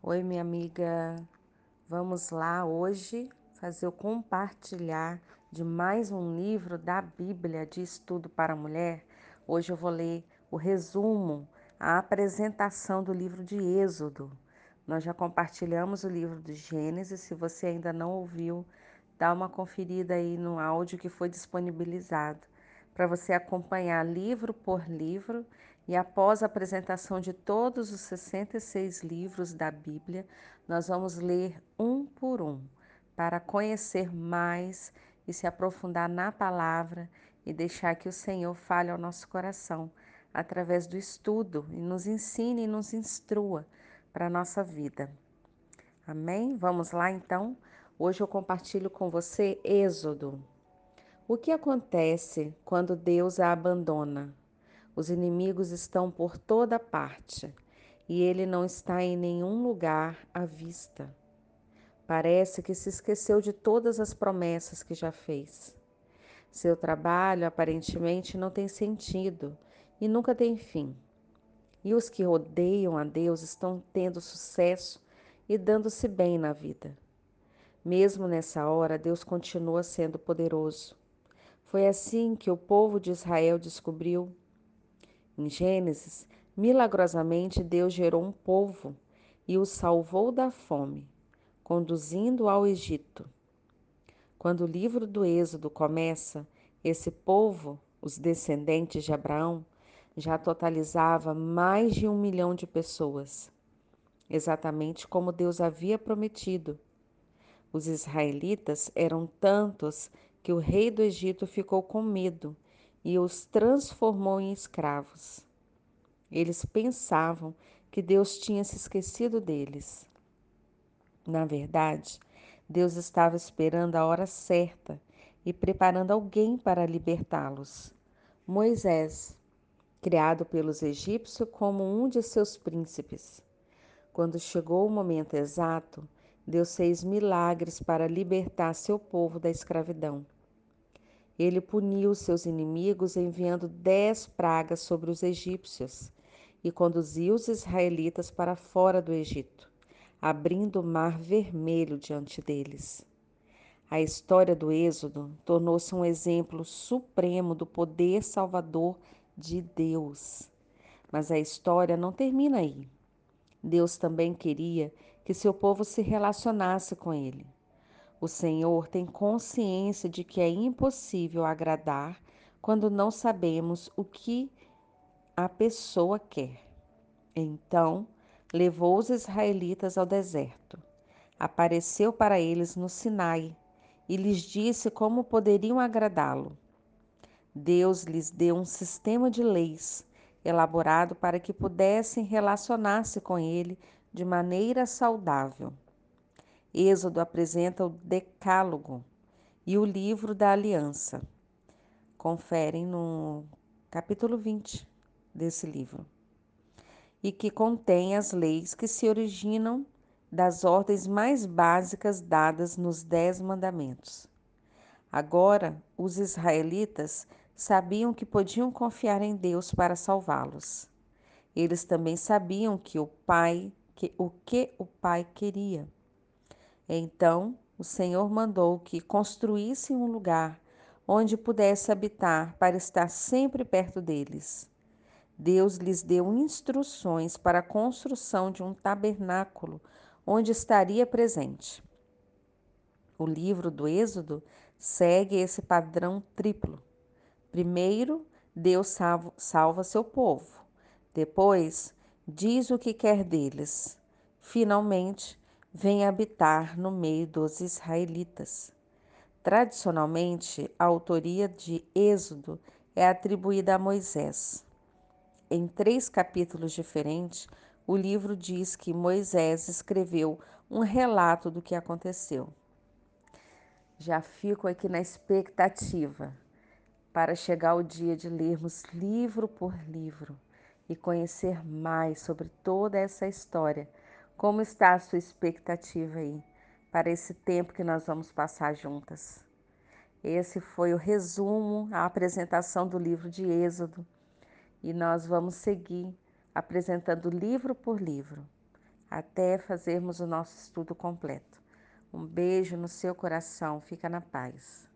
Oi, minha amiga. Vamos lá hoje fazer o compartilhar de mais um livro da Bíblia de Estudo para a Mulher. Hoje eu vou ler o resumo, a apresentação do livro de Êxodo. Nós já compartilhamos o livro de Gênesis. Se você ainda não ouviu, dá uma conferida aí no áudio que foi disponibilizado para você acompanhar livro por livro e após a apresentação de todos os 66 livros da Bíblia, nós vamos ler um por um para conhecer mais e se aprofundar na palavra e deixar que o Senhor fale ao nosso coração através do estudo e nos ensine e nos instrua para a nossa vida. Amém? Vamos lá então? Hoje eu compartilho com você Êxodo. O que acontece quando Deus a abandona? Os inimigos estão por toda parte e ele não está em nenhum lugar à vista. Parece que se esqueceu de todas as promessas que já fez. Seu trabalho aparentemente não tem sentido e nunca tem fim. E os que odeiam a Deus estão tendo sucesso e dando-se bem na vida. Mesmo nessa hora, Deus continua sendo poderoso. Foi assim que o povo de Israel descobriu em Gênesis, milagrosamente Deus gerou um povo e o salvou da fome, conduzindo ao Egito. Quando o livro do Êxodo começa, esse povo, os descendentes de Abraão, já totalizava mais de um milhão de pessoas, exatamente como Deus havia prometido. Os israelitas eram tantos que o rei do Egito ficou com medo e os transformou em escravos. Eles pensavam que Deus tinha se esquecido deles. Na verdade, Deus estava esperando a hora certa e preparando alguém para libertá-los. Moisés, criado pelos egípcios como um de seus príncipes. Quando chegou o momento exato, Deus fez milagres para libertar seu povo da escravidão. Ele puniu seus inimigos enviando dez pragas sobre os egípcios e conduziu os israelitas para fora do Egito, abrindo o mar vermelho diante deles. A história do Êxodo tornou-se um exemplo supremo do poder salvador de Deus. Mas a história não termina aí. Deus também queria que seu povo se relacionasse com ele. O Senhor tem consciência de que é impossível agradar quando não sabemos o que a pessoa quer. Então, levou os israelitas ao deserto. Apareceu para eles no Sinai e lhes disse como poderiam agradá-lo. Deus lhes deu um sistema de leis elaborado para que pudessem relacionar-se com ele de maneira saudável. Êxodo apresenta o Decálogo e o livro da Aliança. Conferem no capítulo 20 desse livro. E que contém as leis que se originam das ordens mais básicas dadas nos Dez Mandamentos. Agora, os israelitas sabiam que podiam confiar em Deus para salvá-los. Eles também sabiam que o Pai, que, o que o Pai queria então o Senhor mandou que construíssem um lugar onde pudesse habitar para estar sempre perto deles. Deus lhes deu instruções para a construção de um tabernáculo onde estaria presente. O livro do Êxodo segue esse padrão triplo. Primeiro, Deus salva, salva seu povo. Depois, diz o que quer deles. Finalmente, vem habitar no meio dos israelitas. Tradicionalmente, a autoria de Êxodo é atribuída a Moisés. Em três capítulos diferentes, o livro diz que Moisés escreveu um relato do que aconteceu. Já fico aqui na expectativa para chegar o dia de lermos livro por livro e conhecer mais sobre toda essa história como está a sua expectativa aí para esse tempo que nós vamos passar juntas? Esse foi o resumo, a apresentação do livro de Êxodo e nós vamos seguir apresentando livro por livro até fazermos o nosso estudo completo. Um beijo no seu coração, fica na paz.